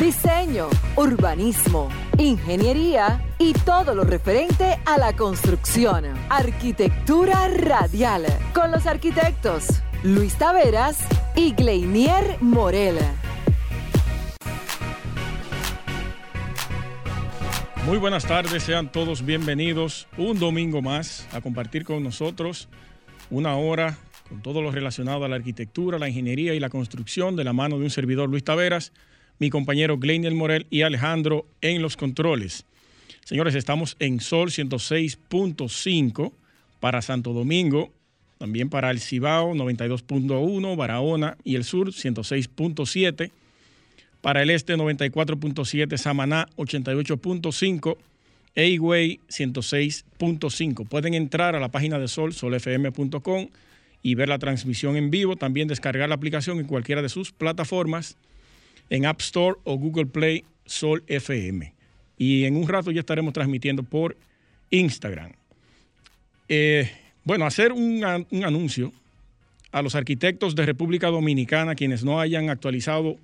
Diseño, Urbanismo, Ingeniería y todo lo referente a la construcción. Arquitectura Radial, con los arquitectos Luis Taveras y Gleinier Morel. Muy buenas tardes, sean todos bienvenidos un domingo más a compartir con nosotros una hora con todo lo relacionado a la arquitectura, la ingeniería y la construcción de la mano de un servidor Luis Taveras, mi compañero Gleinier Morel y Alejandro en los controles. Señores, estamos en Sol 106.5 para Santo Domingo, también para el Cibao 92.1, Barahona y el Sur 106.7 para el este 94.7, Samaná 88.5, Eigüey 106.5. Pueden entrar a la página de Sol, solfm.com y ver la transmisión en vivo. También descargar la aplicación en cualquiera de sus plataformas, en App Store o Google Play Sol FM. Y en un rato ya estaremos transmitiendo por Instagram. Eh, bueno, hacer un, un anuncio a los arquitectos de República Dominicana, quienes no hayan actualizado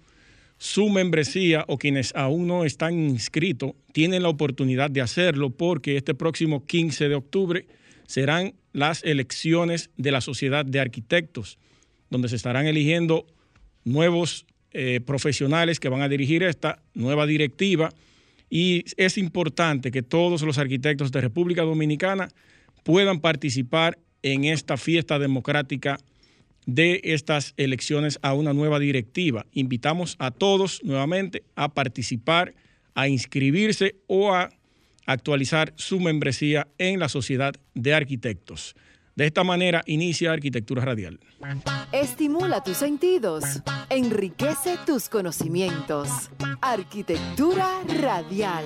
su membresía o quienes aún no están inscritos tienen la oportunidad de hacerlo porque este próximo 15 de octubre serán las elecciones de la Sociedad de Arquitectos, donde se estarán eligiendo nuevos eh, profesionales que van a dirigir esta nueva directiva y es importante que todos los arquitectos de República Dominicana puedan participar en esta fiesta democrática de estas elecciones a una nueva directiva. Invitamos a todos nuevamente a participar, a inscribirse o a actualizar su membresía en la Sociedad de Arquitectos. De esta manera inicia Arquitectura Radial. Estimula tus sentidos, enriquece tus conocimientos. Arquitectura Radial.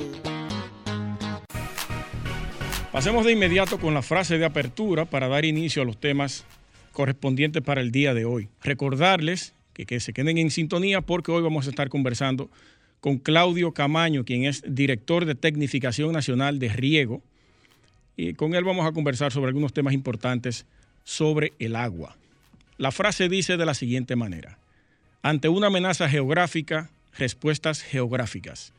Pasemos de inmediato con la frase de apertura para dar inicio a los temas correspondientes para el día de hoy. Recordarles que, que, se queden en sintonía porque hoy vamos a estar conversando con Claudio Camaño, quien es director de Tecnificación Nacional de Riego. Y con él vamos a conversar sobre algunos temas importantes sobre el agua. La frase dice de la siguiente manera, ante una amenaza geográfica, respuestas geográficas,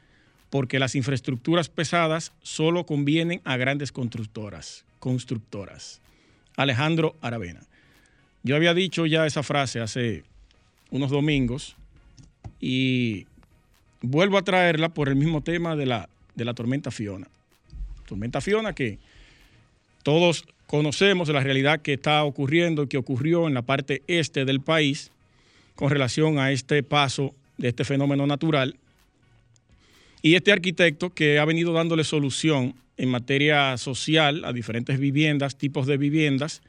porque las infraestructuras pesadas solo convienen a grandes constructoras. constructoras. Alejandro Aravena. Yo había dicho ya esa frase hace unos domingos y vuelvo a traerla por el mismo tema de la, de la tormenta Fiona. Tormenta Fiona que todos conocemos la realidad que está ocurriendo y que ocurrió en la parte este del país con relación a este paso de este fenómeno natural. Y este arquitecto que ha venido dándole solución en materia social a diferentes viviendas, tipos de viviendas,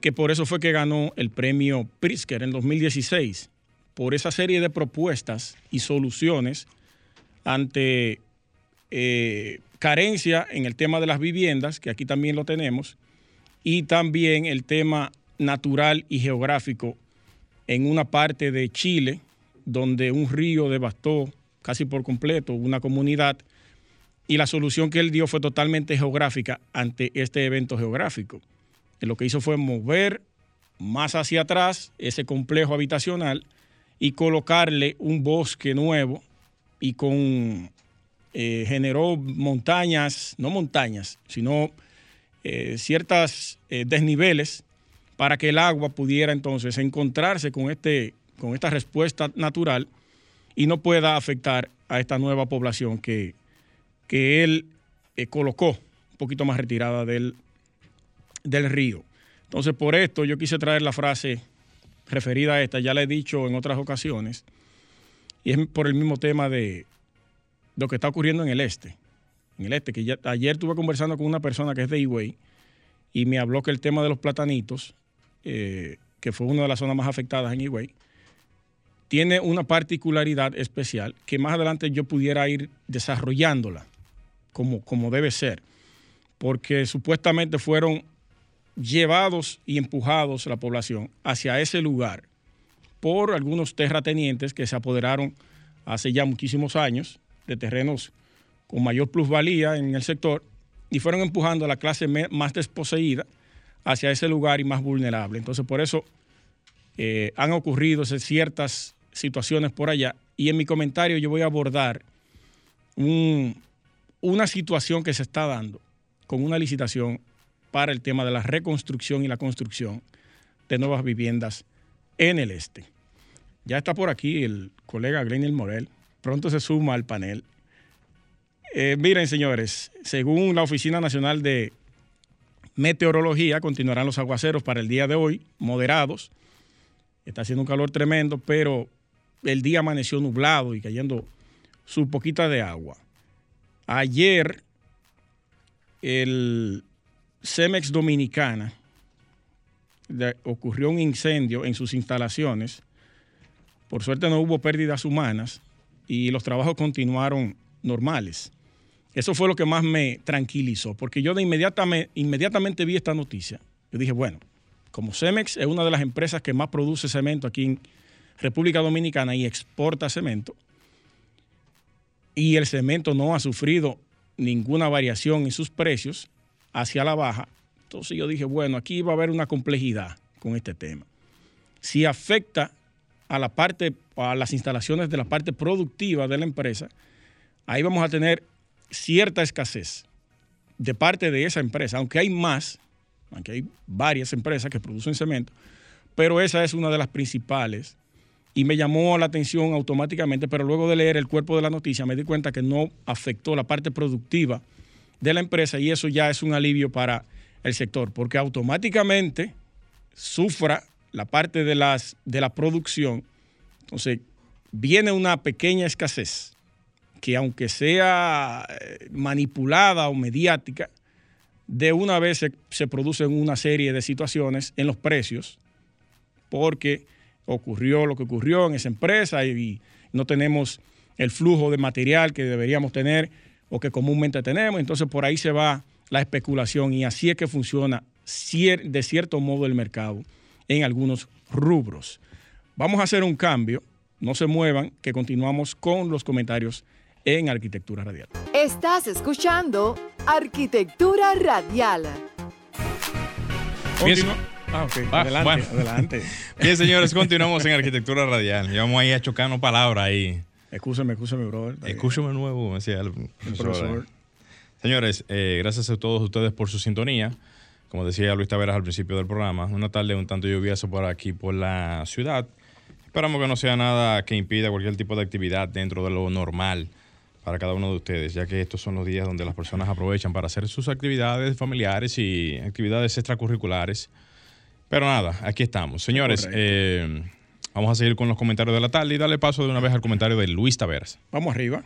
que por eso fue que ganó el premio Pritzker en 2016, por esa serie de propuestas y soluciones ante eh, carencia en el tema de las viviendas, que aquí también lo tenemos, y también el tema natural y geográfico en una parte de Chile, donde un río devastó casi por completo una comunidad, y la solución que él dio fue totalmente geográfica ante este evento geográfico. Lo que hizo fue mover más hacia atrás ese complejo habitacional y colocarle un bosque nuevo y con eh, generó montañas, no montañas, sino eh, ciertas eh, desniveles para que el agua pudiera entonces encontrarse con, este, con esta respuesta natural y no pueda afectar a esta nueva población que, que él colocó un poquito más retirada del, del río. Entonces, por esto yo quise traer la frase referida a esta, ya la he dicho en otras ocasiones, y es por el mismo tema de lo que está ocurriendo en el este. En el este, que ayer estuve conversando con una persona que es de Higüey y me habló que el tema de los platanitos, eh, que fue una de las zonas más afectadas en Higüey, tiene una particularidad especial que más adelante yo pudiera ir desarrollándola como, como debe ser, porque supuestamente fueron llevados y empujados la población hacia ese lugar por algunos terratenientes que se apoderaron hace ya muchísimos años de terrenos con mayor plusvalía en el sector y fueron empujando a la clase más desposeída hacia ese lugar y más vulnerable. Entonces, por eso eh, han ocurrido ciertas situaciones por allá. Y en mi comentario yo voy a abordar una situación que se está dando con una licitación para el tema de la reconstrucción y la construcción de nuevas viviendas en el este. Ya está por aquí el colega Glenel Morel, pronto se suma al panel. Eh, miren, señores, según la Oficina Nacional de Meteorología, continuarán los aguaceros para el día de hoy, moderados. Está haciendo un calor tremendo, pero el día amaneció nublado y cayendo su poquita de agua. Ayer, el Cemex Dominicana ocurrió un incendio en sus instalaciones. Por suerte no hubo pérdidas humanas y los trabajos continuaron normales. Eso fue lo que más me tranquilizó, porque yo de inmediatamente, inmediatamente vi esta noticia. Yo dije, bueno, como Cemex es una de las empresas que más produce cemento aquí en República Dominicana y exporta cemento, y el cemento no ha sufrido ninguna variación en sus precios hacia la baja, entonces yo dije, bueno, aquí va a haber una complejidad con este tema. Si afecta a la parte, a las instalaciones de la parte productiva de la empresa, ahí vamos a tener cierta escasez de parte de esa empresa, aunque hay más, aunque hay varias empresas que producen cemento, pero esa es una de las principales. Y me llamó la atención automáticamente, pero luego de leer el cuerpo de la noticia me di cuenta que no afectó la parte productiva de la empresa y eso ya es un alivio para el sector, porque automáticamente sufra la parte de, las, de la producción, entonces viene una pequeña escasez que aunque sea eh, manipulada o mediática, de una vez se, se producen una serie de situaciones en los precios, porque ocurrió lo que ocurrió en esa empresa y, no tenemos el flujo de material que deberíamos tener o que comúnmente tenemos. Entonces por ahí se va la especulación y así es que funciona de cierto modo el mercado en algunos rubros. Vamos a hacer un cambio, no se muevan, que continuamos con los comentarios en Arquitectura Radial. Estás escuchando Arquitectura Radial. Ah, ok. adelante, adelante. Bien, señores, continuamos en Arquitectura Radial. Y vamos ahí a chocarnos palabras ahí. Escúchame, escúchame, brother. Escúchame nuevo, decía el, profesor. Señores, eh, gracias a todos ustedes por su sintonía. Como decía Luis Taveras al principio del programa, una tarde un tanto lluviosa por aquí, por la ciudad. Esperamos que no sea nada que impida cualquier tipo de actividad dentro de lo normal para cada uno de ustedes, ya que estos son los días donde las personas aprovechan para hacer sus actividades familiares y actividades extracurriculares pero nada, aquí estamos. Señores, eh, vamos a seguir con los comentarios de la tarde y darle paso de una vez al comentario de Luis Taveras. Vamos arriba.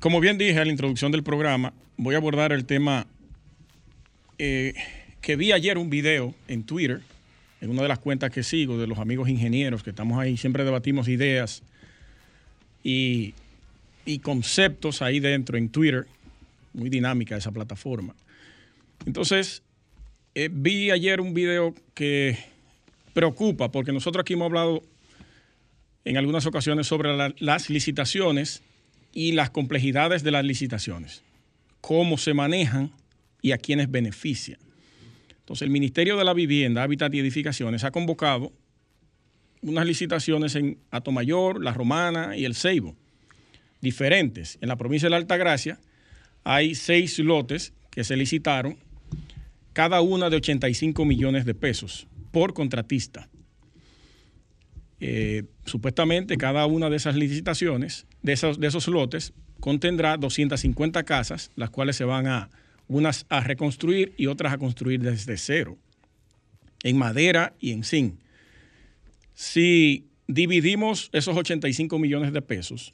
Como bien dije en la introducción del programa, voy a abordar el tema eh, que vi ayer un video en Twitter, en una de las cuentas que sigo de los amigos ingenieros que estamos ahí, siempre debatimos ideas y, conceptos ahí dentro en Twitter, muy dinámica esa plataforma. Entonces, eh, vi ayer un video que preocupa, porque nosotros aquí hemos hablado en algunas ocasiones sobre las licitaciones y las complejidades de las licitaciones, cómo se manejan y a quiénes benefician. Entonces, el Ministerio de la Vivienda, Hábitat y Edificaciones ha convocado unas licitaciones en Atomayor, La Romana y El Ceibo, diferentes. En la provincia de la Altagracia hay seis lotes que se licitaron cada una de 85 millones de pesos por contratista. Eh, supuestamente cada una de esas licitaciones, de esos, de esos lotes, contendrá 250 casas, las cuales se van a unas a reconstruir y otras a construir desde cero, en madera y en zinc. Si dividimos esos 85 millones de pesos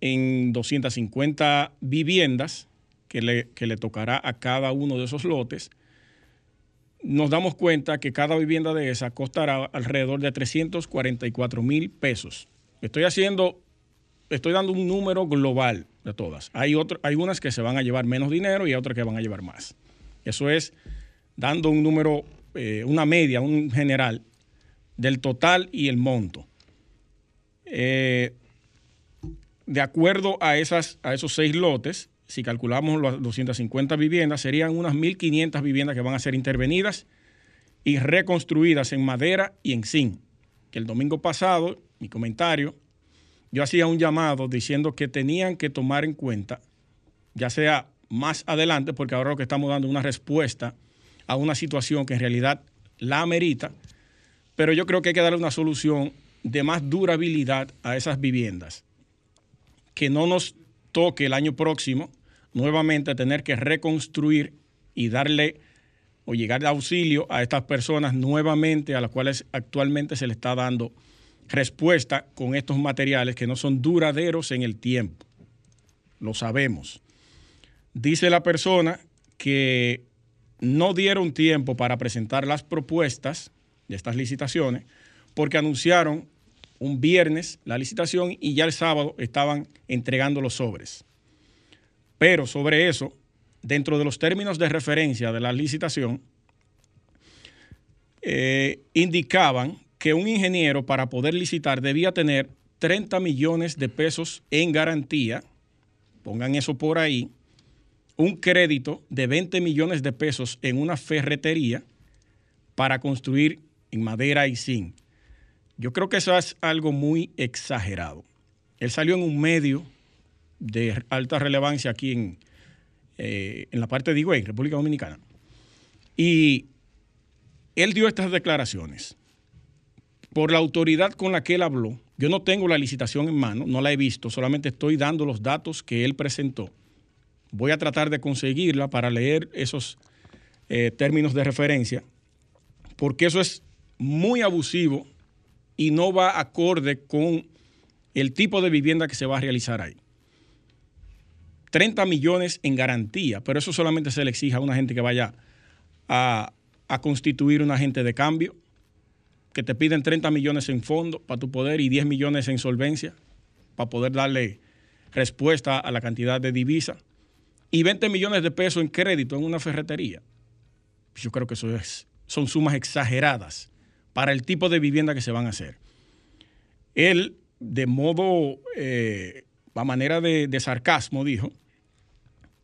en 250 viviendas que le, que le tocará a cada uno de esos lotes, nos damos cuenta que cada vivienda de esa costará alrededor de 344 mil pesos. Estoy haciendo, estoy dando un número global de todas. Hay, otro, hay unas que se van a llevar menos dinero y otras que van a llevar más. Eso es dando un número, eh, una media, un general del total y el monto. Eh, de acuerdo a, esas, a esos seis lotes, si calculamos las 250 viviendas, serían unas 1.500 viviendas que van a ser intervenidas y reconstruidas en madera y en zinc. Que el domingo pasado, mi comentario, yo hacía un llamado diciendo que tenían que tomar en cuenta, ya sea más adelante, porque ahora lo que estamos dando es una respuesta a una situación que en realidad la amerita, pero yo creo que hay que darle una solución de más durabilidad a esas viviendas. Que no nos toque el año próximo nuevamente tener que reconstruir y darle o llegar de auxilio a estas personas nuevamente a las cuales actualmente se le está dando respuesta con estos materiales que no son duraderos en el tiempo. Lo sabemos. Dice la persona que no dieron tiempo para presentar las propuestas de estas licitaciones porque anunciaron un viernes la licitación y ya el sábado estaban entregando los sobres. Pero sobre eso, dentro de los términos de referencia de la licitación, eh, indicaban que un ingeniero para poder licitar debía tener 30 millones de pesos en garantía, pongan eso por ahí, un crédito de 20 millones de pesos en una ferretería para construir en madera y zinc. Yo creo que eso es algo muy exagerado. Él salió en un medio de alta relevancia aquí en, eh, en la parte de Higüey, República Dominicana. Y él dio estas declaraciones. Por la autoridad con la que él habló, yo no tengo la licitación en mano, no la he visto, solamente estoy dando los datos que él presentó. Voy a tratar de conseguirla para leer esos eh, términos de referencia, porque eso es muy abusivo y no va acorde con el tipo de vivienda que se va a realizar ahí. 30 millones en garantía, pero eso solamente se le exige a una gente que vaya a, constituir un agente de cambio, que te piden 30 millones en fondo para tu poder y 10 millones en solvencia para poder darle respuesta a la cantidad de divisa y 20 millones de pesos en crédito en una ferretería. Yo creo que eso es, son sumas exageradas para el tipo de vivienda que se van a hacer. Él, de modo, eh, a manera de, de sarcasmo, dijo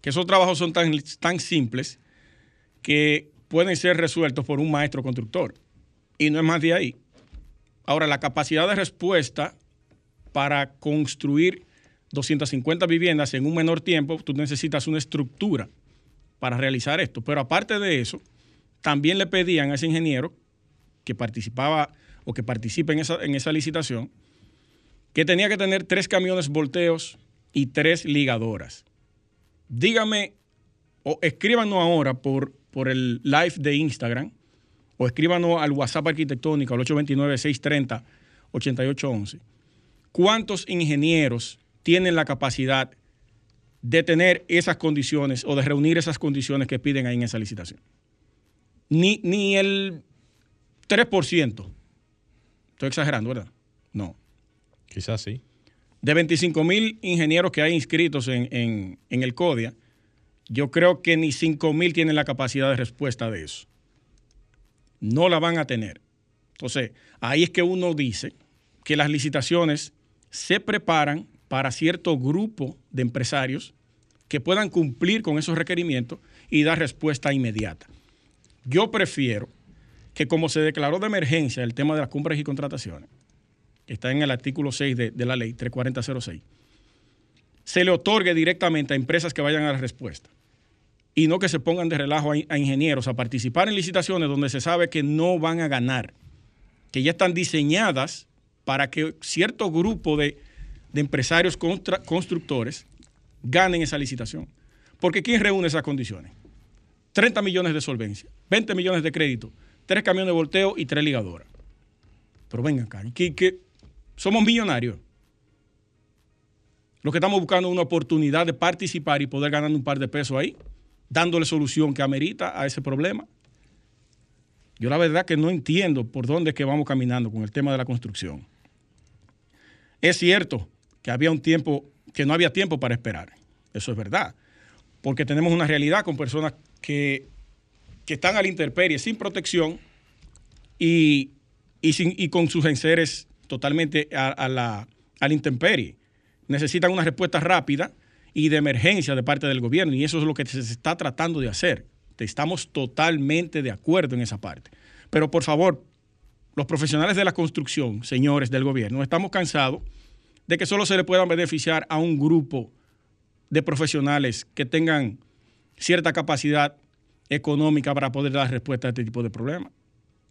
que esos trabajos son tan, tan simples que pueden ser resueltos por un maestro constructor. Y no es más de ahí. Ahora, la capacidad de respuesta para construir 250 viviendas en un menor tiempo, tú necesitas una estructura para realizar esto. Pero aparte de eso, también le pedían a ese ingeniero que participaba o que participe en esa, en esa licitación, que tenía que tener tres camiones volteos y tres ligadoras dígame o escríbanos ahora por, por el live de Instagram o escríbanos al WhatsApp arquitectónico al 829-630-8811. ¿Cuántos ingenieros tienen la capacidad de tener esas condiciones o de reunir esas condiciones que piden ahí en esa licitación? Ni, ni el 3%. Estoy exagerando, ¿verdad? No. Quizás sí de 25 mil ingenieros que hay inscritos en, el CODIA, yo creo que ni 5 mil tienen la capacidad de respuesta de eso. No la van a tener. Entonces, ahí es que uno dice que las licitaciones se preparan para cierto grupo de empresarios que puedan cumplir con esos requerimientos y dar respuesta inmediata. Yo prefiero que como se declaró de emergencia el tema de las cumbres y contrataciones, está en el artículo 6 de, la ley 34006, se le otorgue directamente a empresas que vayan a la respuesta y no que se pongan de relajo a, ingenieros a participar en licitaciones donde se sabe que no van a ganar, que ya están diseñadas para que cierto grupo de, empresarios constructores ganen esa licitación. Porque ¿quién reúne esas condiciones? 30 millones de solvencia, 20 millones de crédito, tres camiones de volteo y tres ligadoras. Pero vengan acá, ¿qué, qué, somos millonarios. Lo que estamos buscando una oportunidad de participar y poder ganar un par de pesos ahí, dándole solución que amerita a ese problema. Yo la verdad que no entiendo por dónde es que vamos caminando con el tema de la construcción. Es cierto que había un tiempo, que no había tiempo para esperar. Eso es verdad. Porque tenemos una realidad con personas que que están a la intemperie sin protección y, y, con sus enseres totalmente a, la, a la intemperie. Necesitan una respuesta rápida y de emergencia de parte del gobierno y eso es lo que se está tratando de hacer. Estamos totalmente de acuerdo en esa parte. Pero por favor, los profesionales de la construcción, señores del gobierno, estamos cansados de que solo se le puedan beneficiar a un grupo de profesionales que tengan cierta capacidad económica para poder dar respuesta a este tipo de problemas.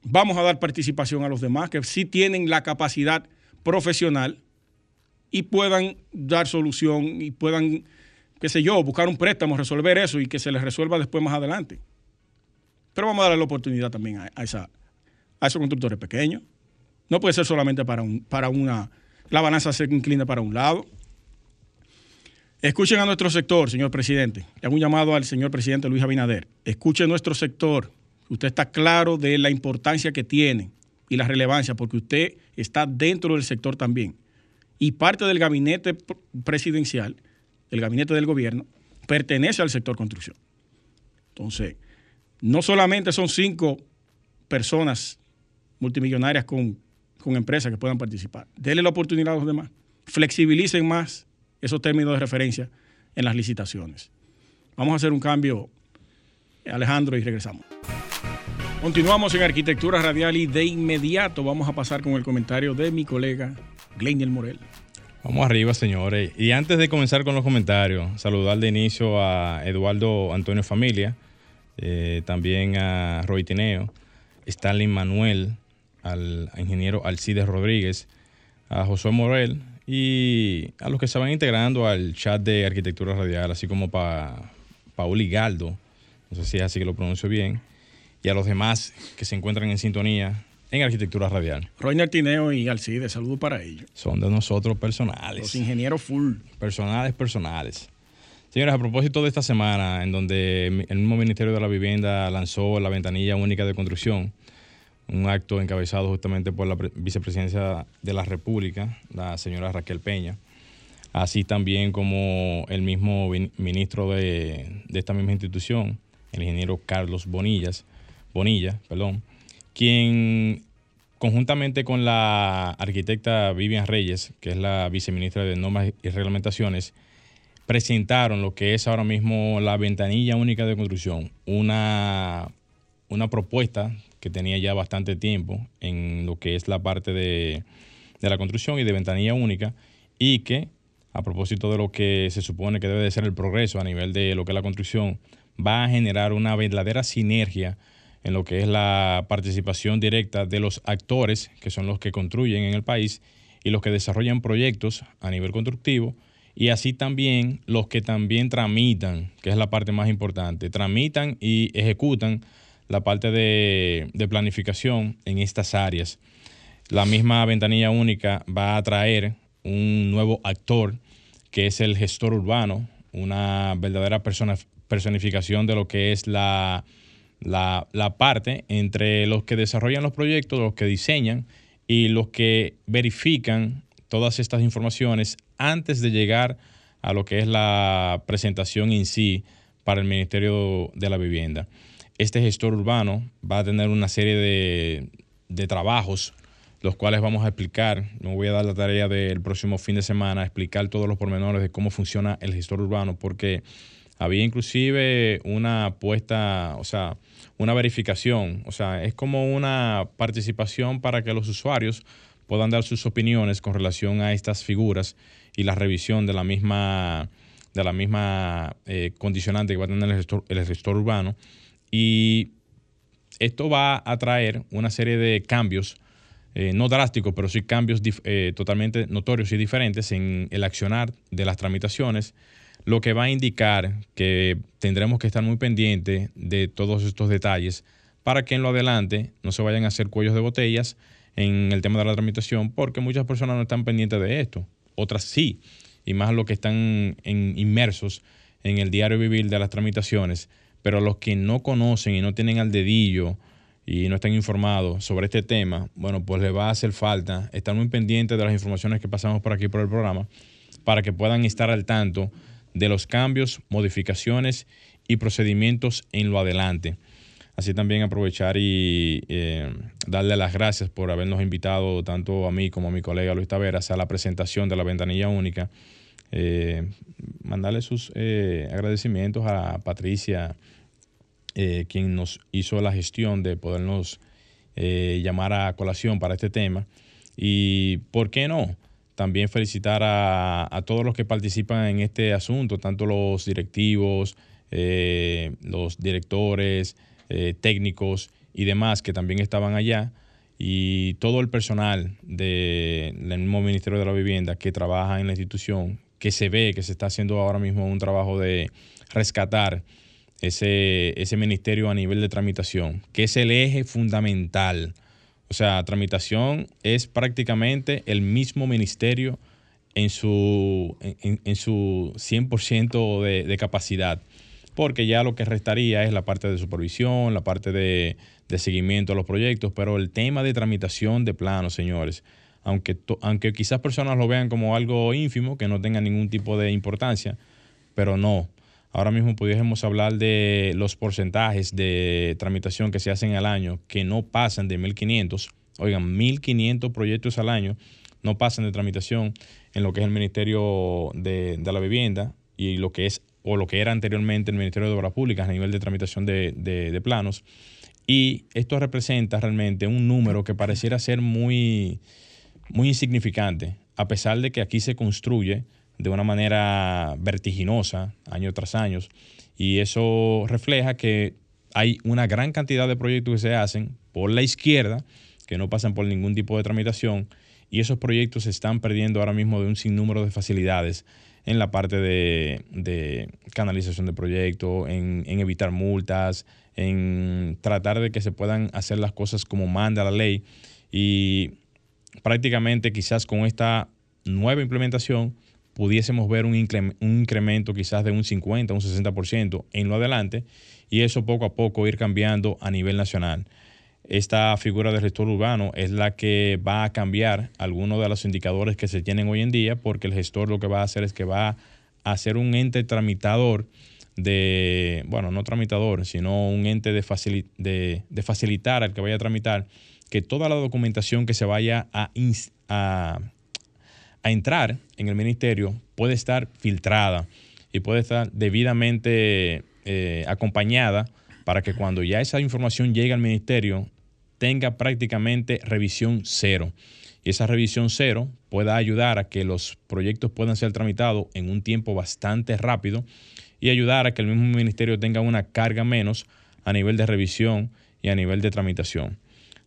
Vamos a dar participación a los demás que sí tienen la capacidad profesional y puedan dar solución y puedan, qué sé yo, buscar un préstamo, resolver eso y que se les resuelva después más adelante. Pero vamos a darle la oportunidad también a, esa, a esos constructores pequeños. No puede ser solamente para, un, para una... La balanza se inclina para un lado. Escuchen a nuestro sector, señor presidente. Le hago un llamado al señor presidente Luis Abinader. Escuchen nuestro sector. Usted está claro de la importancia que tiene y la relevancia, porque usted está dentro del sector también. Y parte del gabinete presidencial, el gabinete del gobierno, pertenece al sector construcción. Entonces, no solamente son cinco personas multimillonarias con, con empresas que puedan participar. Denle la oportunidad a los demás. Flexibilicen más esos términos de referencia en las licitaciones. Vamos a hacer un cambio, Alejandro, y regresamos. Continuamos en Arquitectura Radial y de inmediato vamos a pasar con el comentario de mi colega Gleniel Morel. Vamos arriba, señores. Y antes de comenzar con los comentarios, saludar de inicio a Eduardo Antonio Familia, eh, también a Roy Tineo, Stanley Manuel, al ingeniero Alcides Rodríguez, a Josué Morel, y a los que se van integrando al chat de arquitectura radial, así como para Pauli Galdo, no sé si es así que lo pronuncio bien, y a los demás que se encuentran en sintonía en arquitectura radial. Roiner Tineo y Alcide, saludo para ellos. Son de nosotros personales. Los ingenieros full. Personales, personales. Señores, a propósito de esta semana, en donde el mismo Ministerio de la Vivienda lanzó la ventanilla única de construcción, un acto encabezado justamente por la vicepresidencia de la República, la señora Raquel Peña, así también como el mismo ministro de, esta misma institución, el ingeniero Carlos Bonillas, Bonilla, perdón, quien conjuntamente con la arquitecta Vivian Reyes, que es la viceministra de Normas y Reglamentaciones, presentaron lo que es ahora mismo la ventanilla única de construcción, una, una propuesta que tenía ya bastante tiempo en lo que es la parte de, la construcción y de ventanilla única y que a propósito de lo que se supone que debe de ser el progreso a nivel de lo que es la construcción, va a generar una verdadera sinergia en lo que es la participación directa de los actores, que son los que construyen en el país, y los que desarrollan proyectos a nivel constructivo, y así también los que también tramitan, que es la parte más importante, tramitan y ejecutan la parte de, planificación en estas áreas. La misma ventanilla única va a traer un nuevo actor que es el gestor urbano, una verdadera persona, personificación de lo que es la, la, parte entre los que desarrollan los proyectos, los que diseñan y los que verifican todas estas informaciones antes de llegar a lo que es la presentación en sí para el Ministerio de la Vivienda este gestor urbano va a tener una serie de, trabajos, los cuales vamos a explicar. No voy a dar la tarea del próximo fin de semana, explicar todos los pormenores de cómo funciona el gestor urbano, porque había inclusive una puesta, o sea, una verificación, o sea, es como una participación para que los usuarios puedan dar sus opiniones con relación a estas figuras y la revisión de la misma, de la misma eh, condicionante que va a tener el gestor urbano. Y esto va a traer una serie de cambios, eh, no drásticos, pero sí cambios eh, totalmente notorios y diferentes en el accionar de las tramitaciones, lo que va a indicar que tendremos que estar muy pendientes de todos estos detalles para que en lo adelante no se vayan a hacer cuellos de botellas en el tema de la tramitación, porque muchas personas no están pendientes de esto, otras sí, y más los que están inmersos en el diario vivir de las tramitaciones. Pero los que no conocen y no tienen al dedillo y no están informados sobre este tema, bueno, pues les va a hacer falta estar muy pendientes de las informaciones que pasamos por aquí por el programa para que puedan estar al tanto de los cambios, modificaciones y procedimientos en lo adelante. Así también aprovechar y eh, darle las gracias por habernos invitado tanto a mí como a mi colega Luis Taveras a la presentación de la ventanilla única. Eh, mandarle sus eh, agradecimientos a Patricia, quien nos hizo la gestión de podernos llamar a colación para este tema. Y, ¿por qué no? También felicitar a, todos los que participan en este asunto, tanto los directivos, los directores, eh, técnicos y demás que también estaban allá y todo el personal del mismo Ministerio de la Vivienda que trabaja en la institución, que se ve que se está haciendo ahora mismo un trabajo de rescatar ese, ese ministerio a nivel de tramitación, que es el eje fundamental. O sea, tramitación es prácticamente el mismo ministerio en su, en, su 100% de, de capacidad porque ya lo que restaría es la parte de supervisión, la parte de, seguimiento a los proyectos, pero el tema de tramitación de planos, señores, aunque, aunque quizás personas lo vean como algo ínfimo, que no tenga ningún tipo de importancia, pero no. Ahora mismo pudiésemos hablar de los porcentajes de tramitación que se hacen al año, que no pasan de 1.500, oigan, 1.500 proyectos al año no pasan de tramitación en lo que es el Ministerio de, de la Vivienda y lo que es o lo que era anteriormente el Ministerio de Obras Públicas a nivel de tramitación de, planos. Y esto representa realmente un número que pareciera ser muy, muy insignificante, a pesar de que aquí se construye de una manera vertiginosa año tras año. Y eso refleja que hay una gran cantidad de proyectos que se hacen por la izquierda, que no pasan por ningún tipo de tramitación, y esos proyectos se están perdiendo ahora mismo de un sinnúmero de facilidades en la parte de, canalización de proyectos, en, evitar multas, en tratar de que se puedan hacer las cosas como manda la ley. Y prácticamente quizás con esta nueva implementación pudiésemos ver un, incremento quizás de un 50, un 60% en lo adelante y eso poco a poco ir cambiando a nivel nacional. Esta figura del gestor urbano es la que va a cambiar algunos de los indicadores que se tienen hoy en día, porque el gestor lo que va a hacer es que va a ser un ente tramitador de, bueno, no tramitador, sino un ente de, de, facilitar al que vaya a tramitar que toda la documentación que se vaya a, a, entrar en el ministerio puede estar filtrada y puede estar debidamente eh, acompañada para que cuando ya esa información llegue al ministerio, tenga prácticamente revisión cero. Y esa revisión cero pueda ayudar a que los proyectos puedan ser tramitados en un tiempo bastante rápido y ayudar a que el mismo ministerio tenga una carga menos a nivel de revisión y a nivel de tramitación.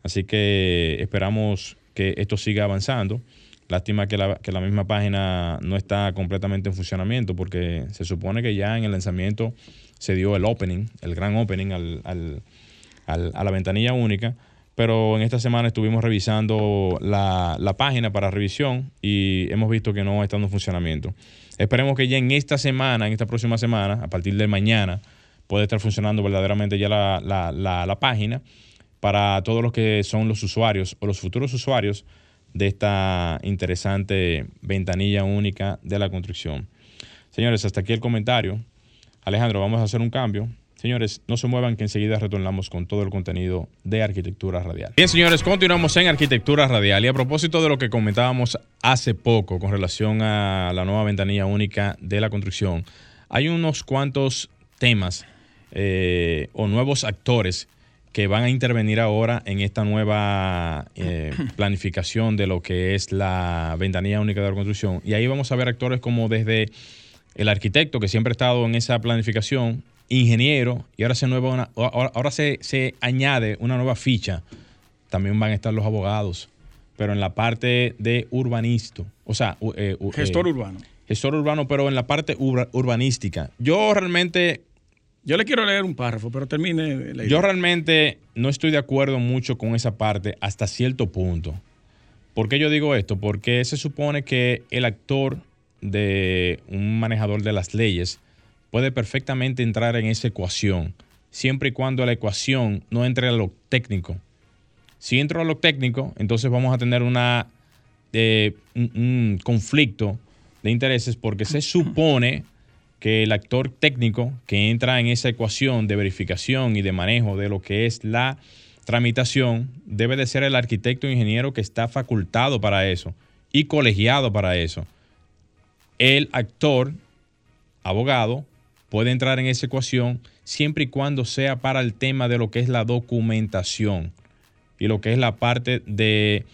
Así que esperamos que esto siga avanzando. Lástima que la, que la misma página no está completamente en funcionamiento porque se supone que ya en el lanzamiento se dio el opening, el gran opening al, al, a la ventanilla única pero en esta semana estuvimos revisando la, página para revisión y hemos visto que no está en funcionamiento. Esperemos que ya en esta semana, en esta próxima semana, a partir de mañana, pueda estar funcionando verdaderamente ya la, página para todos los que son los usuarios o los futuros usuarios de esta interesante ventanilla única de la construcción. Señores, hasta aquí el comentario. Alejandro, vamos a hacer un cambio. Señores, no se muevan que enseguida retornamos con todo el contenido de Arquitectura Radial. Bien, señores, continuamos en Arquitectura Radial y a propósito de lo que comentábamos hace poco con relación a la nueva ventanilla única de la construcción, hay unos cuantos temas eh, o nuevos actores que van a intervenir ahora en esta nueva eh, planificación de lo que es la ventanilla única de la construcción. Y ahí vamos a ver actores como desde el arquitecto, que siempre ha estado en esa planificación, ingeniero y ahora se, nueva ahora, se, añade una nueva ficha. También van a estar los abogados, pero en la parte de urbanista, o sea, eh, gestor eh, urbano. Gestor urbano, pero en la parte urbanística. Yo realmente... Yo le quiero leer un párrafo, pero termine la idea. Yo realmente no estoy de acuerdo mucho con esa parte hasta cierto punto. ¿Por qué yo digo esto? Porque se supone que el actor de un manejador de las leyes puede perfectamente entrar en esa ecuación, siempre y cuando la ecuación no entre a lo técnico. Si entro a lo técnico, entonces vamos a tener una, eh, un, conflicto de intereses porque se supone que el actor técnico que entra en esa ecuación de verificación y de manejo de lo que es la tramitación debe de ser el arquitecto o ingeniero que está facultado para eso y colegiado para eso. El actor, abogado, puede entrar en esa ecuación siempre y cuando sea para el tema de lo que es la documentación y lo que es la parte de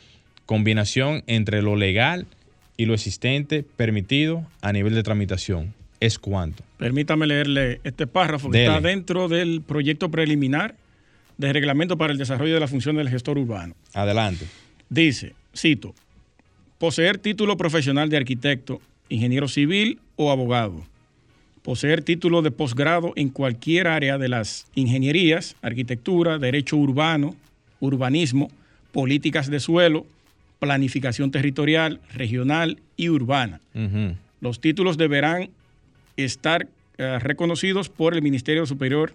combinación entre lo legal y lo existente permitido a nivel de tramitación. ¿Es cuánto? Permítame leerle este párrafo que está dentro del proyecto preliminar de reglamento para el desarrollo de la función del gestor urbano. Adelante. Dice, cito, poseer título profesional de arquitecto, ingeniero civil o abogado. Poseer título de posgrado en cualquier área de las ingenierías, arquitectura, derecho urbano, urbanismo, políticas de suelo, planificación territorial, regional y urbana. Los títulos deberán estar eh, reconocidos por el Ministerio Superior,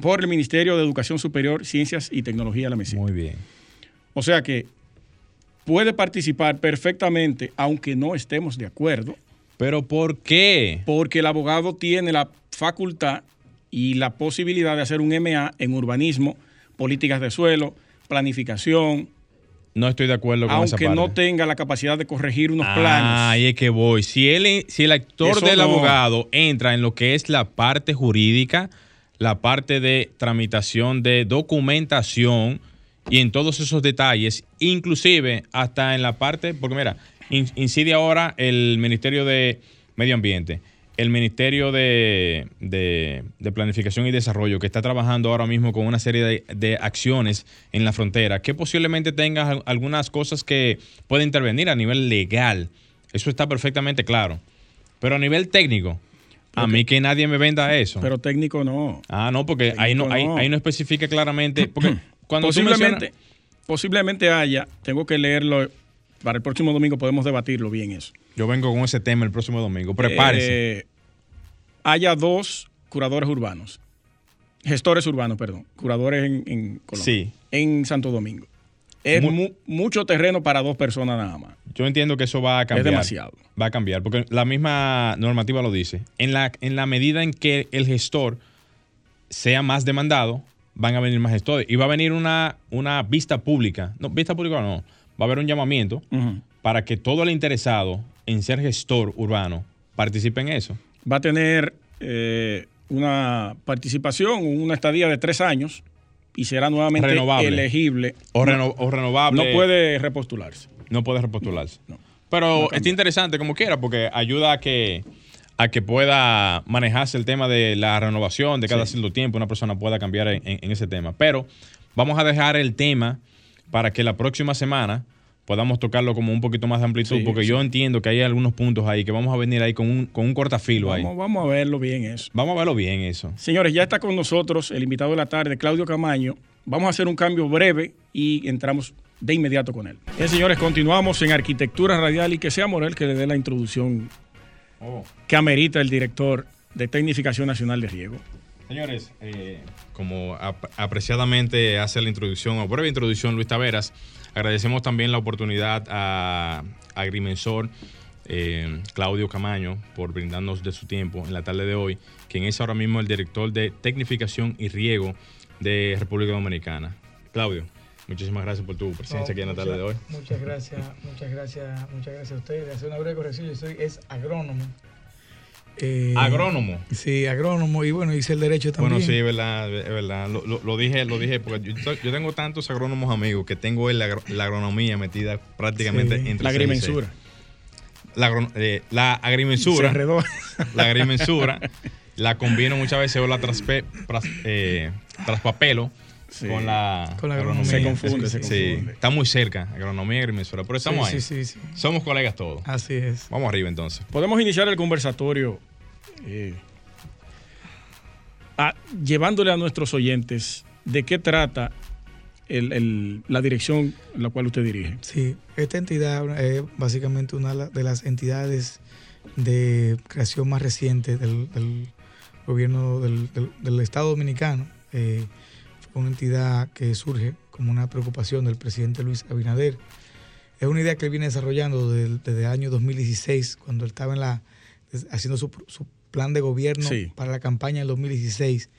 por el Ministerio de Educación Superior, Ciencias y Tecnología de la MESI. Muy bien. O sea que puede participar perfectamente, aunque no estemos de acuerdo. ¿Pero por qué? Porque el abogado tiene la facultad y la posibilidad de hacer un MA en urbanismo, políticas de suelo, planificación. No estoy de acuerdo con esa parte. no tenga la capacidad de corregir unos ah, planos. Ahí es que voy. Si, él, si el actor del abogado entra en lo que es la parte jurídica, la parte de tramitación de documentación y en todos esos detalles, inclusive hasta en la parte, porque mira, incide ahora el Ministerio de Medio Ambiente el Ministerio de, Planificación y Desarrollo, que está trabajando ahora mismo con una serie de, acciones en la frontera, que posiblemente tenga algunas cosas que pueden intervenir a nivel legal. Eso está perfectamente claro. Pero a nivel técnico, a mí que nadie me venda eso. Pero técnico no. Ah, no, porque ahí no, Ahí, no especifica claramente. Porque cuando posiblemente, posiblemente haya, tengo que leerlo para el próximo domingo podemos debatirlo bien eso. Yo vengo con ese tema el próximo domingo. Prepárese. Eh, haya dos curadores urbanos, gestores urbanos, perdón, curadores en, Colombia, sí. en Santo Domingo. Es mucho terreno para dos personas nada más. Yo entiendo que eso va a cambiar. Es demasiado. Va a cambiar, porque la misma normativa lo dice. En la, en la medida en que el gestor sea más demandado, van a venir más gestores. Y va a venir una, una vista pública. No, vista pública no va a haber un llamamiento para que todo el interesado en ser gestor urbano participe en eso. Va a tener eh, una participación, una estadía de tres años y será nuevamente elegible. O, renovable. No puede repostularse. No puede repostularse. Pero es interesante como quiera porque ayuda a que a que pueda manejarse el tema de la renovación de cada cierto tiempo, una persona pueda cambiar en ese tema. Pero vamos a dejar el tema para que la próxima semana podamos tocarlo como un poquito más de amplitud, porque yo entiendo que hay algunos puntos ahí que vamos a venir ahí con un, con un cortafilo ahí. Vamos a verlo bien eso. Vamos a verlo bien eso. Señores, ya está con nosotros el invitado de la tarde, Claudio Camaño. Vamos a hacer un cambio breve y entramos de inmediato con él. Bien, señores, continuamos en Arquitectura Radial y que sea Morel que le dé la introducción oh. que amerita el director de Tecnificación Nacional de Riego. Señores, eh, como apreciadamente hace la introducción, o breve introducción, Luis Taveras, agradecemos también la oportunidad a, Agrimensor eh, Claudio Camaño por brindarnos de su tiempo en la tarde de hoy, quien es ahora mismo el director de Tecnificación y Riego de República Dominicana. Claudio. Muchísimas gracias por tu presencia aquí en la tarde de hoy. Muchas gracias, muchas gracias, muchas gracias a ustedes. Hacer una breve corrección, yo soy es agrónomo eh, agrónomo. Sí, agrónomo y bueno, hice el derecho también. Bueno, sí, es verdad, es verdad. Lo, dije, lo dije porque yo, tengo tantos agrónomos amigos que tengo la, agronomía metida prácticamente entre la agrimensura. La, eh, la agrimensura. la agrimensura la combino muchas veces o la traspe, eh, traspapelo con la, con la agronomía. Se confunde, se confunde. Sí, está muy cerca, agronomía y agrimensura, pero estamos ahí. Sí, sí, Somos colegas todos. Así es. Vamos arriba entonces. Podemos iniciar el conversatorio eh, llevándole a nuestros oyentes de qué trata la dirección en la cual usted dirige. Sí, esta entidad es básicamente una de las entidades de creación más reciente del, gobierno del, Estado Dominicano. Eh, una entidad que surge como una preocupación del presidente Luis Abinader. Es una idea que él viene desarrollando desde, el año 2016, cuando él estaba en la, haciendo su, plan de gobierno para la campaña del 2016,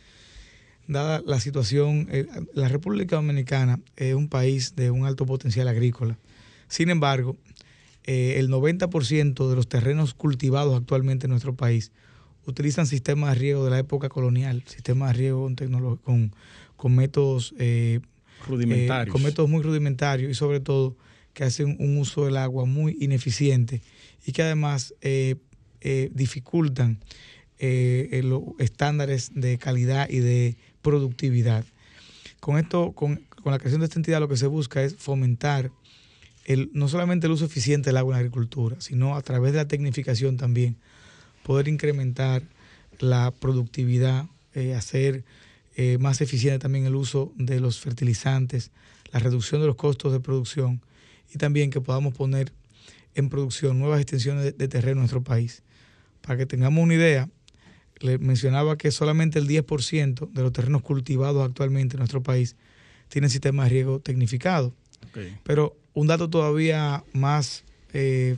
dada la situación, eh, la República Dominicana es un país de un alto potencial agrícola. Sin embargo, eh, el 90% de los terrenos cultivados actualmente en nuestro país utilizan sistemas de riego de la época colonial, sistemas de riego con, con, métodos eh, rudimentarios. con métodos muy rudimentarios y sobre todo que hacen un uso del agua muy ineficiente y que además dificultan los estándares de calidad y de productividad. Con esto, con, la creación de esta entidad, lo que se busca es fomentar el, no solamente el uso eficiente del agua en la agricultura, sino a través de la tecnificación también poder incrementar la productividad, eh, hacer eh, más eficiente también el uso de los fertilizantes, la reducción de los costos de producción y también que podamos poner en producción nuevas extensiones de, de terreno en nuestro país. Para que tengamos una idea, le mencionaba que solamente el 10% de los terrenos cultivados actualmente en nuestro país tienen sistemas de riego tecnificado. Pero un dato todavía más, eh,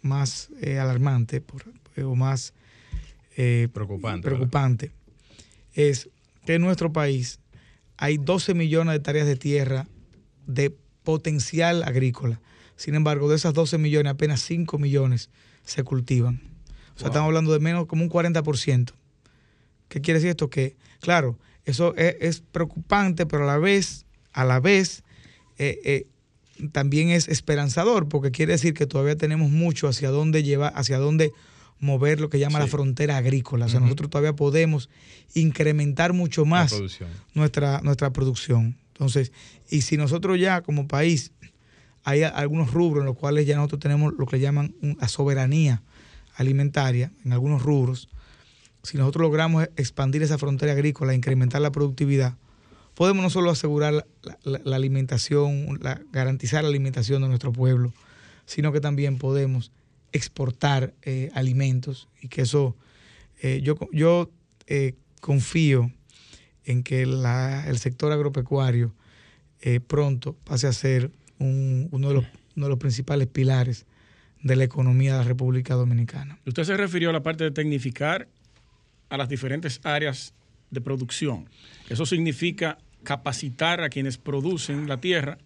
más eh, alarmante o más preocupante, preocupante es que en nuestro país hay 12 millones de hectáreas de tierra de potencial agrícola. Sin embargo, de esas 12 millones, apenas 5 millones se cultivan. O sea, estamos hablando de menos como un 40%. ¿Qué quiere decir esto? Que, claro, eso es, preocupante, pero a la vez, a la vez, eh, eh, también es esperanzador, porque quiere decir que todavía tenemos mucho hacia dónde llevar, hacia dónde mover lo que llama la frontera agrícola. O sea, nosotros todavía podemos incrementar mucho más Nuestra, nuestra producción. Entonces, y si nosotros ya como país hay algunos rubros en los cuales ya nosotros tenemos lo que llaman la soberanía alimentaria en algunos rubros, si nosotros logramos expandir esa frontera agrícola, incrementar la productividad, podemos no solo asegurar la, alimentación, garantizar la alimentación de nuestro pueblo, sino que también podemos exportar eh, alimentos y que eso, eh, yo, yo eh, confío en que el sector agropecuario pronto pase a ser uno, de los, uno de los principales pilares de la economía de la República Dominicana. Usted se refirió a la parte de tecnificar a las diferentes áreas de producción. Eso significa capacitar a quienes producen la tierra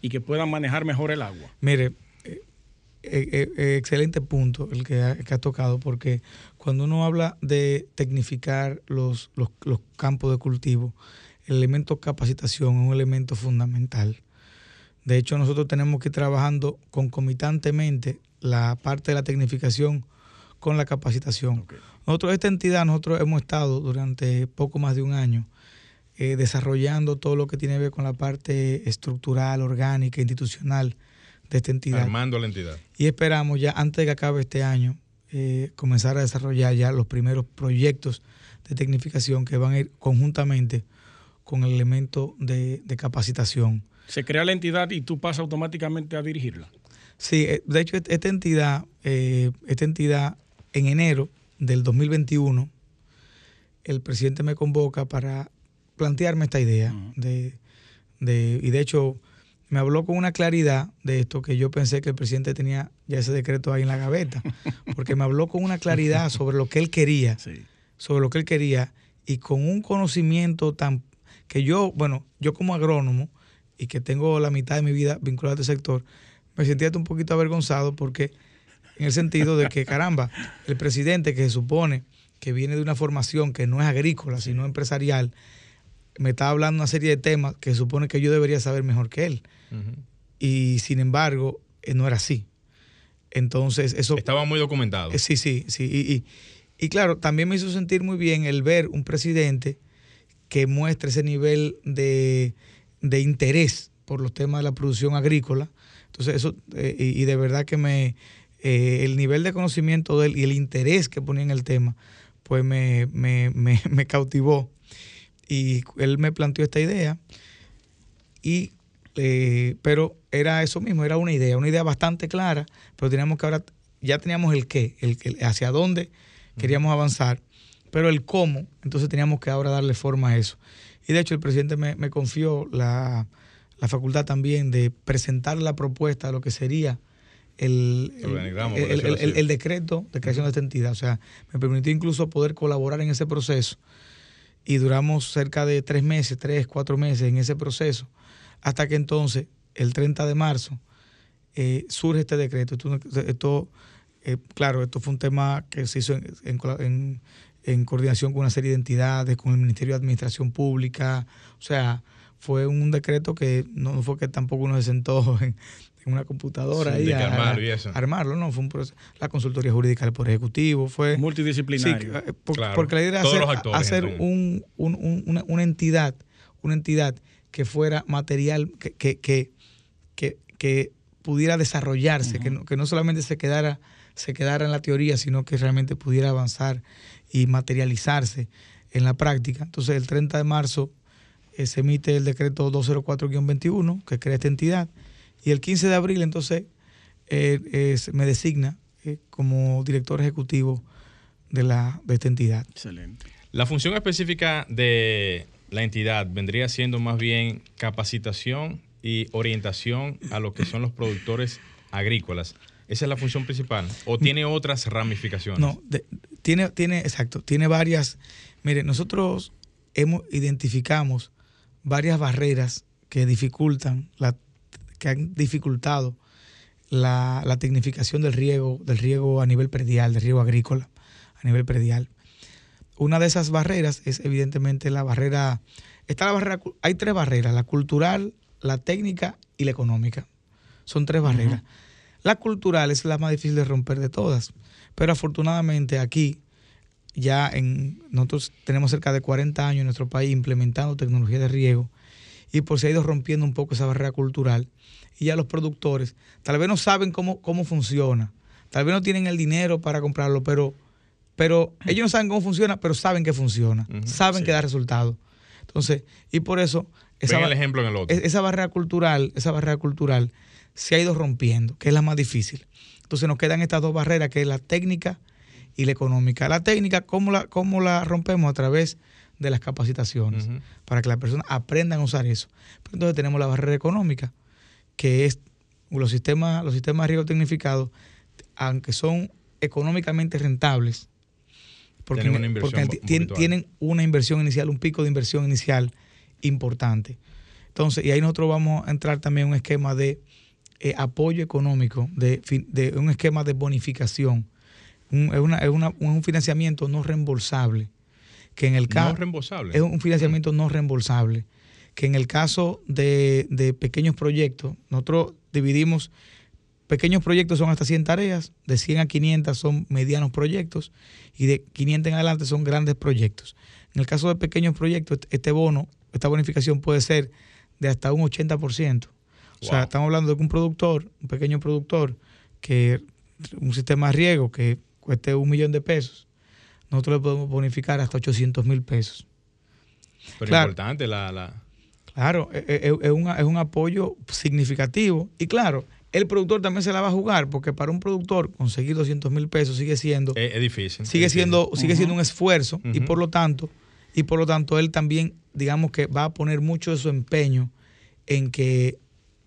y que puedan manejar mejor el agua. Mire, eh, eh, eh, excelente punto el que ha, tocado, porque cuando uno habla de tecnificar los, los, los campos de cultivo, el elemento capacitación es un elemento fundamental. De hecho, nosotros tenemos que ir trabajando concomitantemente la parte de la tecnificación con la capacitación. Nosotros, esta entidad, nosotros hemos estado durante poco más de un año eh, desarrollando todo lo que tiene que ver con la parte estructural, orgánica, institucional de esta entidad. Armando la entidad. Y esperamos ya antes de que acabe este año eh, comenzar a desarrollar ya los primeros proyectos de tecnificación que van a ir conjuntamente con el elemento de, de capacitación. Se crea la entidad y tú pasas automáticamente a dirigirla. Sí, eh, de hecho, esta entidad, eh, esta entidad en enero del 2021, el presidente me convoca para plantearme esta idea. de, y de hecho, me habló con una claridad de esto que yo pensé que el presidente tenía ya ese decreto ahí en la gaveta, porque me habló con una claridad sobre lo que él quería, sobre lo que él quería, y con un conocimiento tan que yo, bueno, yo como agrónomo, y que tengo la mitad de mi vida vinculada a este sector, me sentía un poquito avergonzado porque en el sentido de que, caramba, el presidente que se supone que viene de una formación que no es agrícola, sino empresarial, me estaba hablando una serie de temas que supone que yo debería saber mejor que él. Y sin embargo, eh, no era así. Entonces, eso... Estaba muy documentado. Eh, sí, sí, sí. Y, claro, también me hizo sentir muy bien el ver un presidente que muestre ese nivel de, de interés por los temas de la producción agrícola, entonces, eso, eh, y, de verdad que me, eh, el nivel de conocimiento de él y el interés que ponía en el tema, pues me, cautivó. Y él me planteó esta idea, y, eh, pero era eso mismo, era una idea, una idea bastante clara, pero teníamos que ahora, ya teníamos el qué, el, hacia dónde queríamos avanzar, pero el cómo, entonces teníamos que ahora darle forma a eso. Y de hecho el presidente me confió la, la facultad también de presentar la propuesta de lo que sería el, el, decreto de creación de esta entidad. O sea, me permitió incluso poder colaborar en ese proceso y duramos cerca de tres meses, tres, cuatro meses en ese proceso, hasta que entonces, el 30 de marzo, eh, surge este decreto. Esto, eh, claro, esto fue un tema que se hizo en, en, coordinación con una serie de entidades, con el Ministerio de Administración Pública, o sea, fue un decreto que no fue que tampoco uno se sentó en, una computadora ahí a, armarlo, no, fue un proceso, la consultoría jurídica del Poder Ejecutivo, fue multidisciplinario. Eh, porque la idea era hacer, un, una, entidad, una entidad que fuera material, que, que, que, que, pudiera desarrollarse, que, no, que no solamente se quedara, se quedara en la teoría, sino que realmente pudiera avanzar y materializarse en la práctica. Entonces, el 30 de marzo eh, se emite el decreto 204-21 que crea esta entidad y el 15 de abril, entonces, eh, me designa eh, como director ejecutivo de, la, de esta entidad. Excelente. La función específica de la entidad vendría siendo más bien capacitación y orientación a lo que son los productores agrícolas. ¿Esa es la función principal? ¿O tiene otras ramificaciones? No, tiene, tiene, exacto, tiene varias. Mire, nosotros hemos, identificamos varias barreras que dificultan la que han dificultado la, tecnificación del riego, del riego a nivel predial, del riego agrícola a nivel predial. Una de esas barreras es evidentemente la barrera, está la barrera, hay tres barreras, la cultural, la técnica y la económica. Son tres barreras. La cultural es la más difícil de romper de todas, pero afortunadamente aquí ya en nosotros tenemos cerca de 40 años en nuestro país implementando tecnología de riego y por se ha ido rompiendo un poco esa barrera cultural y ya los productores tal vez no saben cómo, cómo funciona, tal vez no tienen el dinero para comprarlo, pero, pero ellos no saben cómo funciona, pero saben que funciona, saben que da resultado. Entonces, y por eso esa, el ejemplo en el otro. esa barrera cultural, esa barrera cultural se ha ido rompiendo, que es la más difícil. Entonces nos quedan estas dos barreras, que es la técnica y la económica. La técnica, ¿cómo la, cómo la rompemos? A través de las capacitaciones, para que las personas aprendan a usar eso. Pero entonces tenemos la barrera económica, que es los sistemas, los sistemas de riego tecnificados, aunque son económicamente rentables, porque, tienen, una inversión inicial, un pico de inversión inicial importante. Entonces, y ahí nosotros vamos a entrar también en un esquema de eh, apoyo económico, de, un esquema de bonificación. Es, un financiamiento no reembolsable. Que en el caso, no reembolsable. Es un financiamiento no reembolsable que en el caso de, pequeños proyectos, nosotros dividimos, pequeños proyectos son hasta 100 tareas, de 100 a 500 son medianos proyectos y de 500 en adelante son grandes proyectos. En el caso de pequeños proyectos, este bono, esta bonificación puede ser de hasta un 80%. O sea, estamos hablando de que un productor, un pequeño productor, que un sistema de riego que cueste un millón de pesos, nosotros le podemos bonificar hasta 800 mil pesos. Pero importante la Claro, e, e, e, es, un, es un apoyo significativo. Y claro, el productor también se la va a jugar, porque para un productor conseguir 200 mil pesos sigue siendo... Es, difícil. Sigue, siendo, sigue siendo un esfuerzo y por lo tanto, y por lo tanto él también, digamos que va a poner mucho de su empeño en que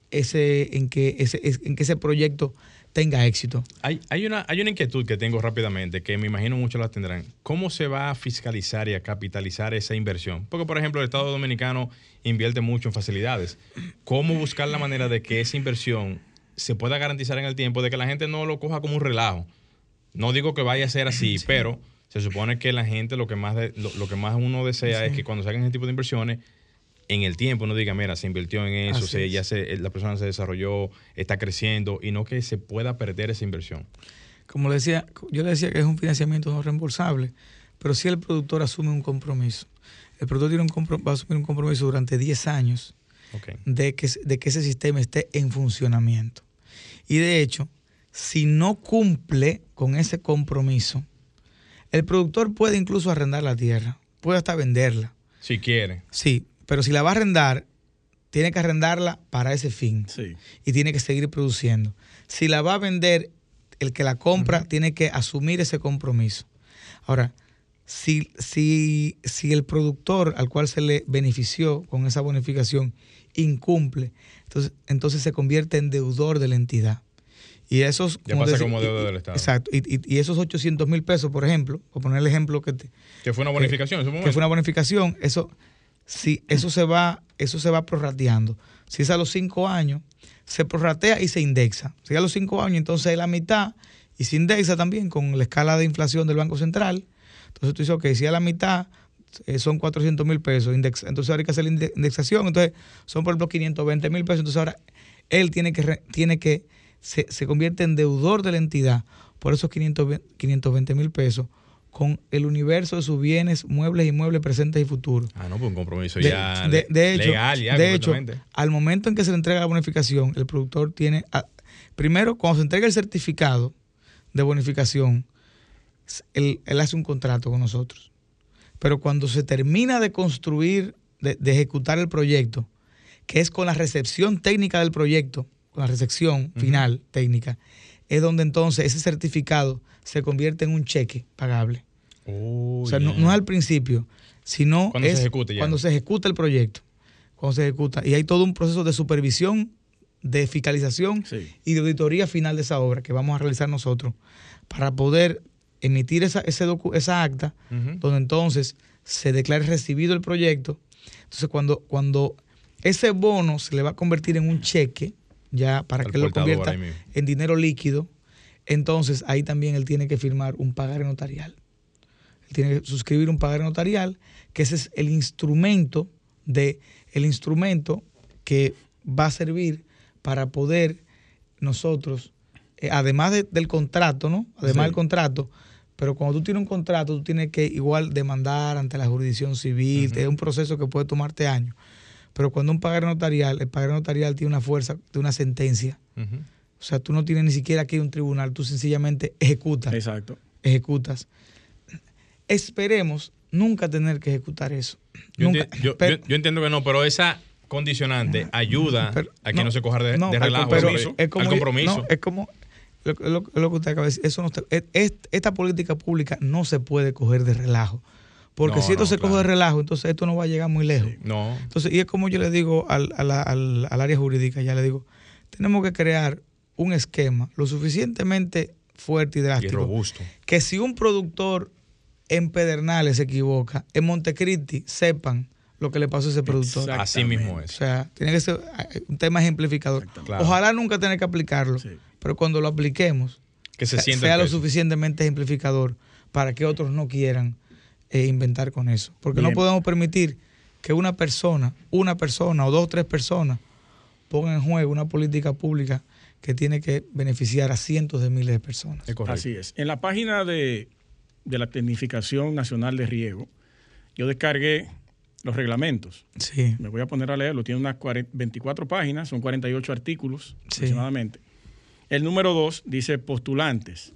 ese, en que ese, en que ese proyecto tenga éxito. Hay, hay, una, hay una inquietud que tengo rápidamente, que me imagino muchos la tendrán. ¿Cómo se va a fiscalizar y a capitalizar esa inversión? Porque, por ejemplo, el Estado Dominicano invierte mucho en facilidades. ¿Cómo buscar la manera de que esa inversión se pueda garantizar en el tiempo, de que la gente no lo coja como un relajo? No digo que vaya a ser así, pero se supone que la gente lo que más, lo, que más uno desea es que cuando se hagan ese tipo de inversiones en el tiempo uno diga, mira, se invirtió en eso, se, ya se, la persona se desarrolló, está creciendo y no que se pueda perder esa inversión. Como le decía, yo le decía que es un financiamiento no reembolsable, pero si el productor asume un compromiso. El productor tiene un va a asumir un compromiso durante 10 años de, que, de que ese sistema esté en funcionamiento. Y de hecho, si no cumple con ese compromiso, el productor puede incluso arrendar la tierra, puede hasta venderla. Si quiere. Sí, pero si la va a arrendar, tiene que arrendarla para ese fin. Y tiene que seguir produciendo. Si la va a vender, el que la compra tiene que asumir ese compromiso. Ahora, si, si, si el productor al cual se le benefició con esa bonificación incumple, entonces, entonces se convierte en deudor de la entidad. Y esos... Ya pasa como deuda del Estado. Exacto. Y, esos 800 mil pesos, por ejemplo, por poner el ejemplo que... Te, que fue una bonificación en ese momento. Que fue una bonificación. Eso, si eso se va, eso se va prorrateando. Si es a los cinco años, se prorratea y se indexa. Si es a los cinco años, entonces es la mitad y se indexa también con la escala de inflación del Banco Central. Entonces tú dices, ok, si a la mitad eh, son 400 mil pesos, entonces ahora hay que hacer la indexación, entonces son por ejemplo 520 mil pesos, entonces ahora él tiene que, tiene que se, se, convierte en deudor de la entidad por esos 520 mil pesos con el universo de sus bienes, muebles, y muebles presentes y futuros. Ah, no, pues un compromiso ya de, hecho, legal, ya De hecho, al momento en que se le entrega la bonificación, el productor tiene, primero, cuando se entrega el certificado de bonificación, él, hace un contrato con nosotros. Pero cuando se termina de construir, de, ejecutar el proyecto, que es con la recepción técnica del proyecto, con la recepción final técnica, es donde entonces ese certificado se convierte en un cheque pagable. o sea, no, es al principio, sino cuando, se cuando se ejecuta el proyecto. Cuando se ejecuta. Y hay todo un proceso de supervisión, de fiscalización y de auditoría final de esa obra que vamos a realizar nosotros para poder emitir esa, ese esa acta, donde entonces se declare recibido el proyecto. Entonces, cuando, cuando ese bono se le va a convertir en un cheque, ya para que lo convierta en dinero líquido, entonces ahí también él tiene que firmar un pagaré notarial. Él tiene que suscribir un pagaré notarial, que ese es el instrumento de el instrumento que va a servir para poder nosotros, eh, además del contrato, ¿no? Además del contrato, pero cuando tú tienes un contrato, tú tienes que igual demandar ante la jurisdicción civil, es un proceso que puede tomarte años. Pero cuando un pagaré notarial, el pagaré notarial tiene una fuerza de una sentencia. O sea, tú no tienes ni siquiera aquí un tribunal, tú sencillamente ejecutas. Exacto. Ejecutas. Esperemos nunca tener que ejecutar eso. Yo, entiendo que no, pero esa condicionante ayuda a que no, se coja de, relajo pero es como, compromiso. es como lo, que usted acaba de decir. Eso no esta política pública no se puede coger de relajo. Porque si esto se coge de relajo, entonces esto no va a llegar muy lejos. no. Entonces, y es como yo le digo al, al, al área jurídica, ya le digo, tenemos que crear un esquema lo suficientemente fuerte y drástico. robusto. Que si un productor en Pedernales se equivoca, en Montecristi sepan lo que le pasó a ese productor. Así mismo es. O sea, tiene que ser eh, un tema ejemplificador. Ojalá nunca tener que aplicarlo, pero cuando lo apliquemos, que se sea lo suficientemente ejemplificador para que otros no quieran eh, inventar con eso. Porque no podemos permitir que una persona, una persona o dos o tres personas pongan en juego una política pública que tiene que beneficiar a cientos de miles de personas. Así es. En la página de, la Tecnificación Nacional de Riego, yo descargué los reglamentos. Sí. Me voy a poner a leerlo. Tiene unas 24 páginas, son 48 artículos aproximadamente. El número 2 dice postulantes.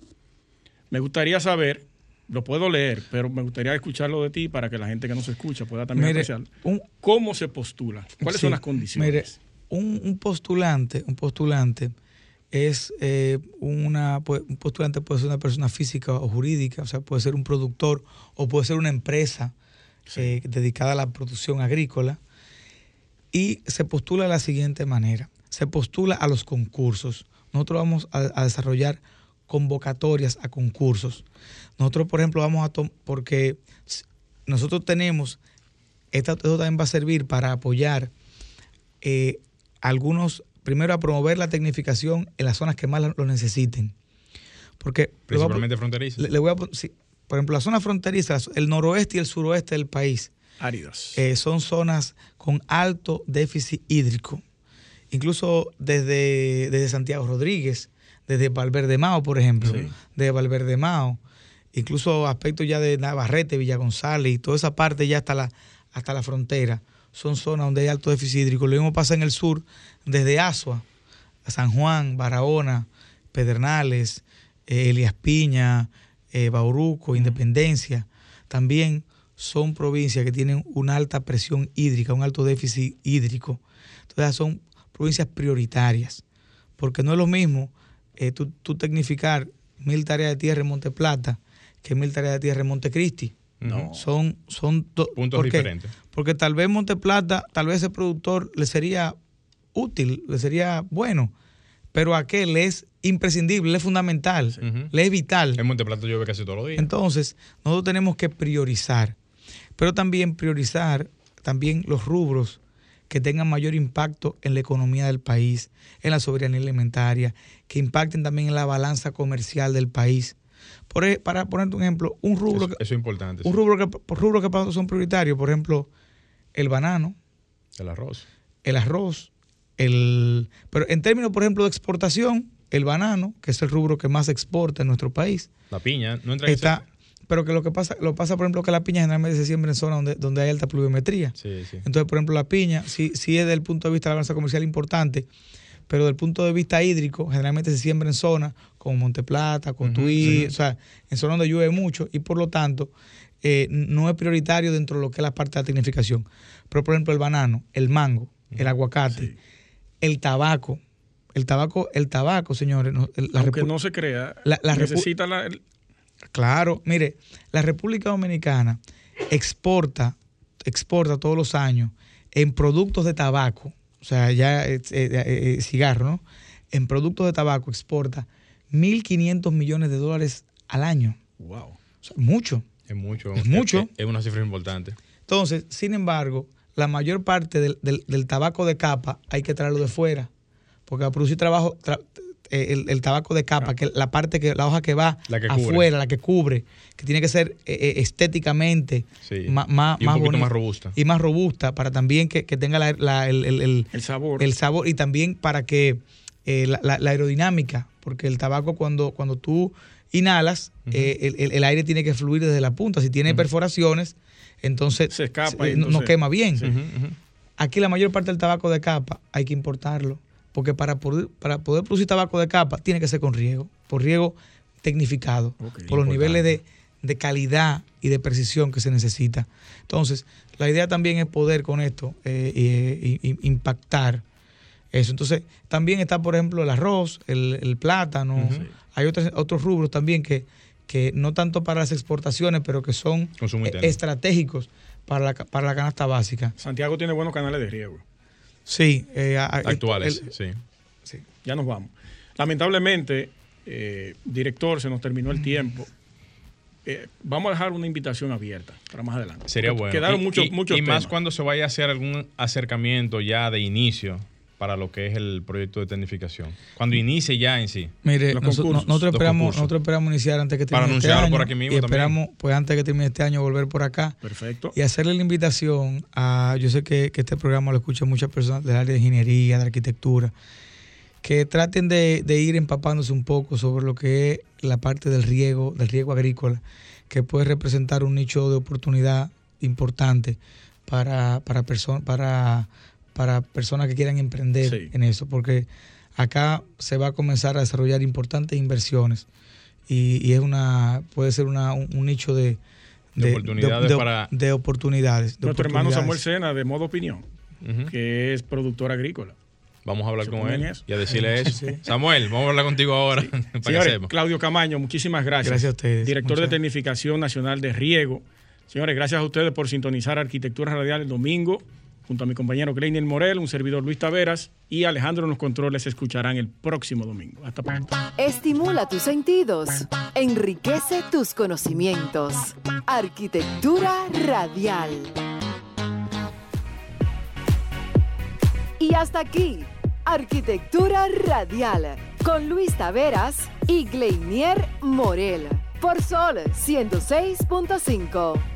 Me gustaría saber, lo puedo leer, pero me gustaría escucharlo de ti para que la gente que no se escucha pueda también apreciar. ¿Cómo se postula? ¿Cuáles son las condiciones? Mire, un, un postulante, un postulante es eh, una, un postulante puede ser una persona física o jurídica, o sea, puede ser un productor o puede ser una empresa eh, dedicada a la producción agrícola. Y se postula de la siguiente manera, se postula a los concursos. Nosotros vamos a, desarrollar convocatorias a concursos. Nosotros, por ejemplo, vamos a tomar, porque nosotros tenemos, esto, también va a servir para apoyar eh, algunos primero a promover la tecnificación en las zonas que más lo necesiten. Porque principalmente fronterizas. Le, voy a, por ejemplo, la zona fronteriza, el noroeste y el suroeste del país, áridos. Eh, son zonas con alto déficit hídrico. Incluso desde, desde Santiago Rodríguez, desde Valverde Mao, por ejemplo, de Valverde Mao, incluso aspectos ya de Navarrete, Villa González y toda esa parte ya hasta la, hasta la frontera son zonas donde hay alto déficit hídrico. Lo mismo pasa en el sur, desde Asua, San Juan, Barahona, Pedernales, eh, Elias Piña, eh, Bauruco, Independencia. También son provincias que tienen una alta presión hídrica, un alto déficit hídrico. Entonces son provincias prioritarias, porque no es lo mismo eh, tú, tecnificar mil tareas de tierra en Monte Plata que mil tareas de tierra en Montecristi. No. Son, son puntos diferentes. Porque tal vez Monteplata, tal vez ese productor le sería útil, le sería bueno pero aquel es imprescindible, le es fundamental, le es vital. En Monteplato llueve casi todos los días. Entonces, nosotros tenemos que priorizar, pero también priorizar también los rubros que tengan mayor impacto en la economía del país, en la soberanía alimentaria, que impacten también en la balanza comercial del país. Por, e, para ponerte un ejemplo, un rubro, eso, es importante. Un rubro que, rubro que son prioritarios, por ejemplo, el banano, el arroz, el arroz, el, pero en términos, por ejemplo, de exportación, el banano, que es el rubro que más exporta en nuestro país. La piña, no entra está, Pero que lo que pasa, lo pasa, por ejemplo, que la piña generalmente se siembra en zonas donde, donde hay alta pluviometría. Entonces, por ejemplo, la piña sí, sí es desde el punto de vista de la balanza comercial importante, pero desde el punto de vista hídrico, generalmente se siembra en zonas como Monteplata, Cotuí, o sea, en zonas donde llueve mucho y por lo tanto eh, no es prioritario dentro de lo que es la parte de la tecnificación. Pero, por ejemplo, el banano, el mango, el aguacate, el tabaco. El tabaco, el tabaco, señores. La Aunque no se crea, la, necesita la... Claro, mire, la República Dominicana exporta, exporta todos los años en productos de tabaco, o sea, ya eh, eh, cigarro, ¿no? En productos de tabaco exporta 1.500 millones de dólares al año. Wow. O sea, mucho. Es mucho. Es mucho. Es, una cifra importante. Entonces, sin embargo, la mayor parte del, tabaco de capa hay que traerlo de fuera. Porque para producir trabajo, eh, el, tabaco de capa, que la parte que, la hoja que va afuera, la que cubre, que tiene que ser eh, eh, estéticamente más, más, y más robusta. Y más robusta para también que, tenga el, sabor. El sabor y también para que la, aerodinámica, porque el tabaco cuando, cuando tú inhalas, el, aire tiene que fluir desde la punta. Si tiene perforaciones, entonces se escapa. no quema bien. Aquí la mayor parte del tabaco de capa hay que importarlo, porque para poder, para poder producir tabaco de capa tiene que ser con riego, por riego tecnificado, por los niveles de, calidad y de precisión que se necesita. Entonces, la idea también es poder con esto eh, impactar eso. Entonces, también está, por ejemplo, el arroz, el, plátano, hay otros, otros rubros también que, que no tanto para las exportaciones, pero que son estratégicos para la, para la canasta básica. Santiago tiene buenos canales de riego. Sí. Eh, Actuales, sí. sí. Ya nos vamos. Lamentablemente, eh, director, se nos terminó el tiempo. Eh, vamos a dejar una invitación abierta para más adelante. Sería bueno. Quedaron muchos, muchos y más cuando se vaya a hacer algún acercamiento ya de inicio para lo que es el proyecto de tecnificación? Cuando inicie ya en sí. Mire, nosotros, esperamos, nosotros esperamos iniciar antes que termine este año. por aquí mismo y esperamos, pues antes que termine este año, volver por acá. Perfecto. Y hacerle la invitación a, yo sé que, este programa lo escuchan muchas personas del área de ingeniería, de arquitectura, que traten de, ir empapándose un poco sobre lo que es la parte del riego, del riego agrícola, que puede representar un nicho de oportunidad importante para, para personas, para para personas que quieran emprender en eso, porque acá se va a comenzar a desarrollar importantes inversiones y, es una puede ser una, un, nicho de, de, oportunidades para de oportunidades. Nuestro hermano Samuel Sena de Modo Opinión, que es productor agrícola. Vamos a hablar con él y a decirle eso. Samuel, vamos a hablar contigo ahora. Señores, Claudio Camaño, muchísimas gracias. Gracias a ustedes. Director de Tecnificación Nacional de Riego. Señores, gracias a ustedes por sintonizar Arquitectura Radial el domingo junto a mi compañero Kleiner Morel, un servidor Luis Taveras y Alejandro en los controles escucharán el próximo domingo. Hasta pronto. Estimula tus sentidos, enriquece tus conocimientos. Arquitectura radial. Y hasta aquí, Arquitectura radial con Luis Taveras y Gleinier Morel por Sol 106.5.